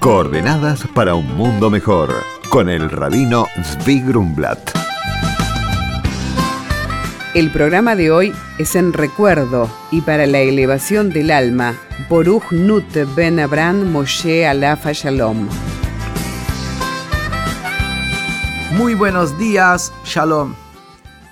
Coordenadas para un mundo mejor con el rabino Zvi Grumblat. El programa de hoy es en recuerdo y para la elevación del alma. Boruch Nut Ben Abraham Moshe Alafa Shalom. Muy buenos días, Shalom.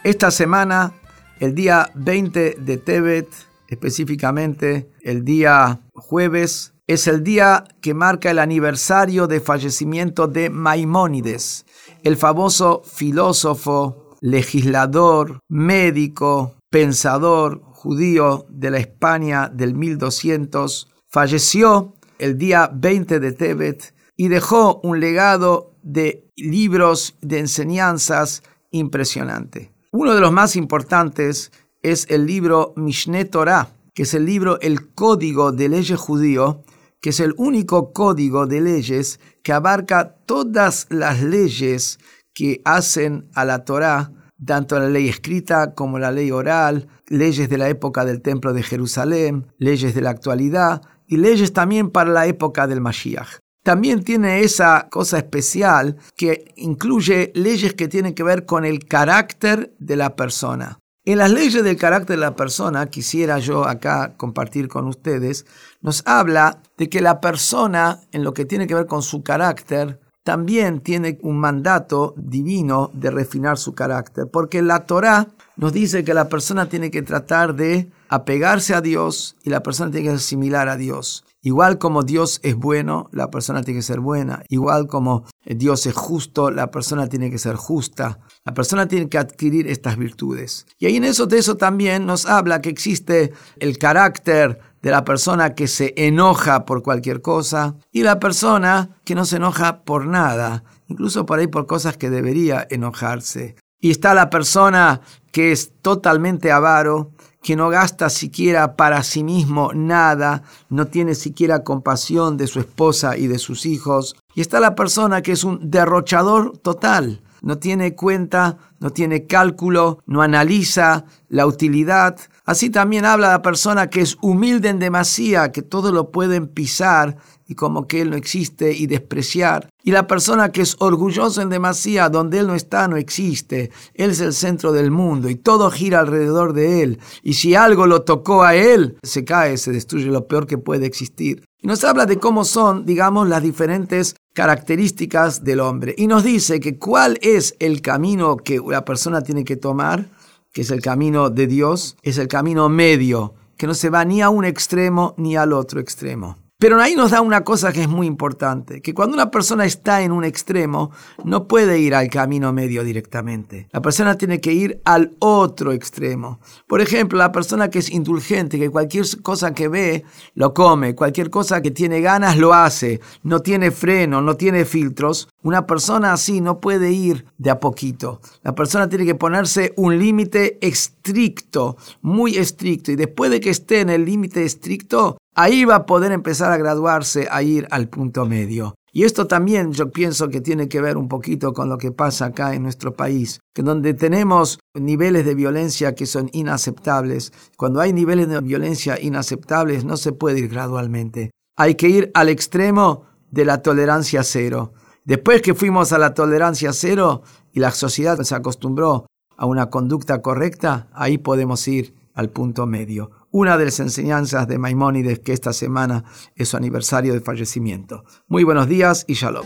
Esta semana, el día 20 de Tebet, específicamente el día jueves, es el día que marca el aniversario de fallecimiento de Maimónides, el famoso filósofo, legislador, médico, pensador judío de la España del 1200. Falleció el día 20 de Tebet y dejó un legado de libros de enseñanzas impresionante. Uno de los más importantes es el libro Mishneh Torah, que es el libro El Código de Leyes Judío, que es el único código de leyes que abarca todas las leyes que hacen a la Torá, tanto la ley escrita como la ley oral, leyes de la época del Templo de Jerusalén, leyes de la actualidad y leyes también para la época del Mashiach. También tiene esa cosa especial que incluye leyes que tienen que ver con el carácter de la persona. En las leyes del carácter de la persona, quisiera yo acá compartir con ustedes, nos habla de que la persona, en lo que tiene que ver con su carácter, también tiene un mandato divino de refinar su carácter, porque la Torá nos dice que la persona tiene que tratar de apegarse a Dios y la persona tiene que asimilar a Dios. Igual como Dios es bueno, la persona tiene que ser buena. Igual como Dios es justo, la persona tiene que ser justa. La persona tiene que adquirir estas virtudes. Y ahí en eso de eso también nos habla que existe el carácter de la persona que se enoja por cualquier cosa y la persona que no se enoja por nada, incluso por ahí por cosas que debería enojarse. Y está la persona que es totalmente avaro, que no gasta siquiera para sí mismo nada, no tiene siquiera compasión de su esposa y de sus hijos. Y está la persona que es un derrochador total, no tiene cuenta, no tiene cálculo, no analiza la utilidad. Así también habla la persona que es humilde en demasía, que todo lo pueden pisar y como que Él no existe y despreciar. Y la persona que es orgulloso en demasía, donde Él no está, no existe. Él es el centro del mundo y todo gira alrededor de Él. Y si algo lo tocó a Él, se cae, se destruye lo peor que puede existir. Y nos habla de cómo son, digamos, las diferentes características del hombre. Y nos dice que cuál es el camino que la persona tiene que tomar, que es el camino de Dios, es el camino medio, que no se va ni a un extremo ni al otro extremo. Pero ahí nos da una cosa que es muy importante, que cuando una persona está en un extremo, no puede ir al camino medio directamente. La persona tiene que ir al otro extremo. Por ejemplo, la persona que es indulgente, que cualquier cosa que ve, lo come, cualquier cosa que tiene ganas, lo hace, no tiene freno, no tiene filtros, una persona así no puede ir de a poquito. La persona tiene que ponerse un límite estricto, muy estricto, y después de que esté en el límite estricto, ahí va a poder empezar a graduarse, a ir al punto medio. Y esto también yo pienso que tiene que ver un poquito con lo que pasa acá en nuestro país, que donde tenemos niveles de violencia que son inaceptables. Cuando hay niveles de violencia inaceptables no se puede ir gradualmente. Hay que ir al extremo de la tolerancia cero. Después que fuimos a la tolerancia cero y la sociedad se acostumbró a una conducta correcta, ahí podemos ir al punto medio una de las enseñanzas de Maimónides que esta semana es su aniversario de fallecimiento. Muy buenos días y shalom.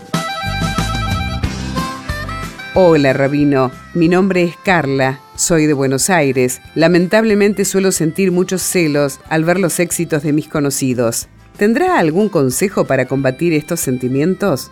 Hola, rabino. Mi nombre es Carla. Soy de Buenos Aires. Lamentablemente suelo sentir muchos celos al ver los éxitos de mis conocidos. ¿Tendrá algún consejo para combatir estos sentimientos?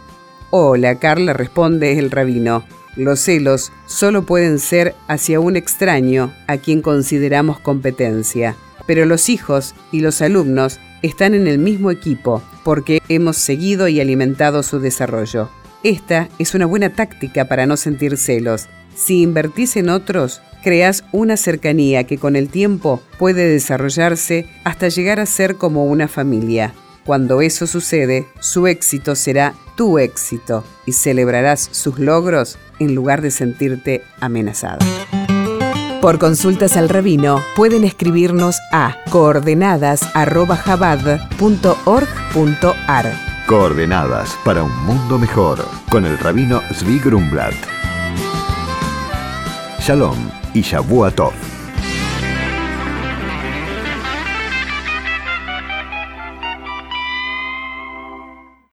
Hola, Carla, responde el rabino. Los celos solo pueden ser hacia un extraño a quien consideramos competencia pero los hijos y los alumnos están en el mismo equipo porque hemos seguido y alimentado su desarrollo. Esta es una buena táctica para no sentir celos. Si invertís en otros, creas una cercanía que con el tiempo puede desarrollarse hasta llegar a ser como una familia. Cuando eso sucede, su éxito será tu éxito y celebrarás sus logros en lugar de sentirte amenazado. Por consultas al rabino pueden escribirnos a coordenadas.jabad.org.ar. Coordenadas para un mundo mejor con el rabino Zvi Grumblat. Shalom y Shavuot.